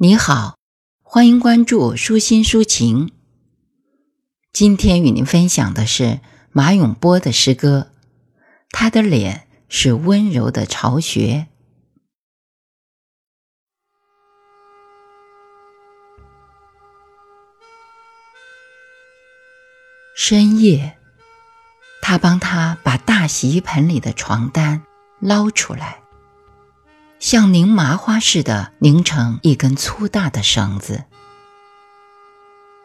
你好，欢迎关注舒心抒情。今天与您分享的是马永波的诗歌。他的脸是温柔的巢穴。深夜，他帮他把大洗衣盆里的床单捞出来。像拧麻花似的拧成一根粗大的绳子，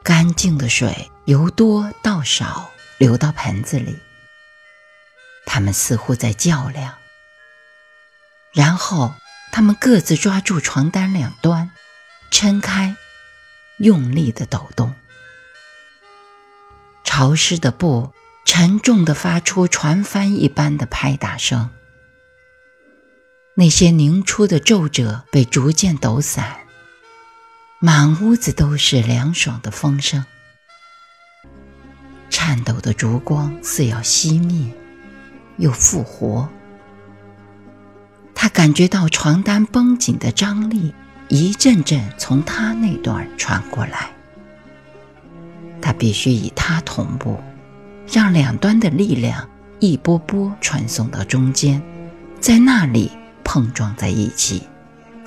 干净的水由多到少流到盆子里。他们似乎在较量，然后他们各自抓住床单两端，撑开，用力的抖动。潮湿的布沉重的发出船帆一般的拍打声。那些凝出的皱褶被逐渐抖散，满屋子都是凉爽的风声。颤抖的烛光似要熄灭，又复活。他感觉到床单绷紧的张力一阵阵从他那段传过来。他必须与他同步，让两端的力量一波波传送到中间，在那里。碰撞在一起，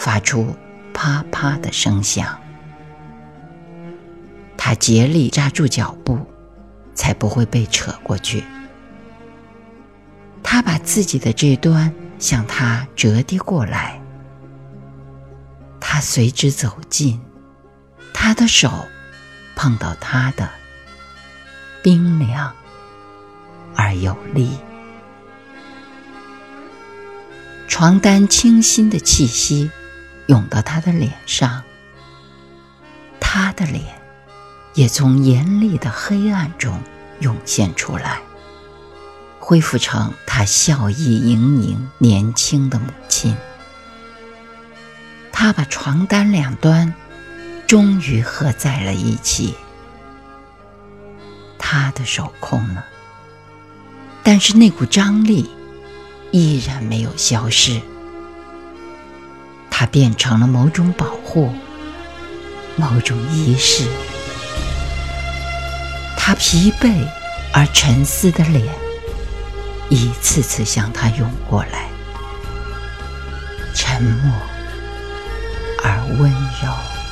发出啪啪的声响。他竭力扎住脚步，才不会被扯过去。他把自己的这端向他折叠过来，他随之走近，他的手碰到他的，冰凉而有力。床单清新的气息涌到他的脸上，他的脸也从严厉的黑暗中涌现出来，恢复成他笑意盈盈、年轻的母亲。他把床单两端终于合在了一起，他的手空了，但是那股张力。依然没有消失，它变成了某种保护，某种仪式。他疲惫而沉思的脸，一次次向他涌过来，沉默而温柔。